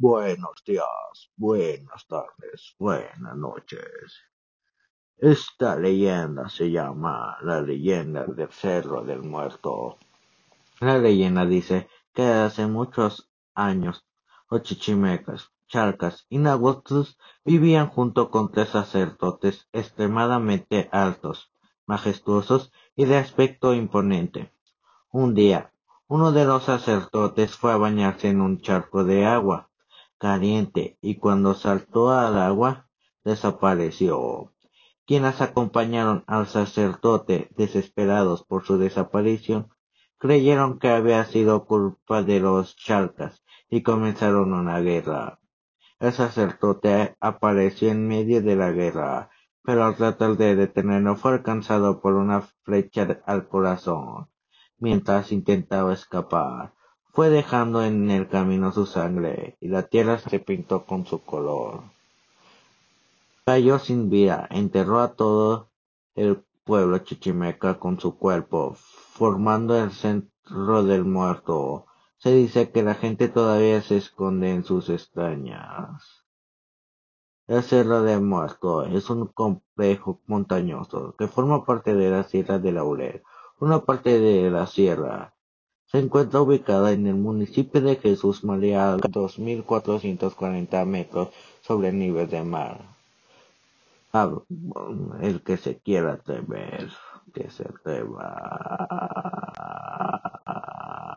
Buenos días, buenas tardes, buenas noches. Esta leyenda se llama la leyenda del Cerro del Muerto. La leyenda dice que hace muchos años los chichimecas, charcas y nahuatls vivían junto con tres sacerdotes extremadamente altos, majestuosos y de aspecto imponente. Un día, uno de los sacerdotes fue a bañarse en un charco de agua caliente y cuando saltó al agua desapareció. Quienes acompañaron al sacerdote, desesperados por su desaparición, creyeron que había sido culpa de los charcas y comenzaron una guerra. El sacerdote apareció en medio de la guerra, pero al tratar de detenerlo fue alcanzado por una flecha al corazón, mientras intentaba escapar. Fue dejando en el camino su sangre, y la tierra se pintó con su color. Cayó sin vida, enterró a todo el pueblo chichimeca con su cuerpo, formando el centro del muerto. Se dice que la gente todavía se esconde en sus extrañas. El Cerro del Muerto es un complejo montañoso que forma parte de la Sierra de Laurel, una parte de la sierra se encuentra ubicada en el municipio de Jesús María a dos metros sobre el nivel del mar. Ah, el que se quiera atrever, que se atreva.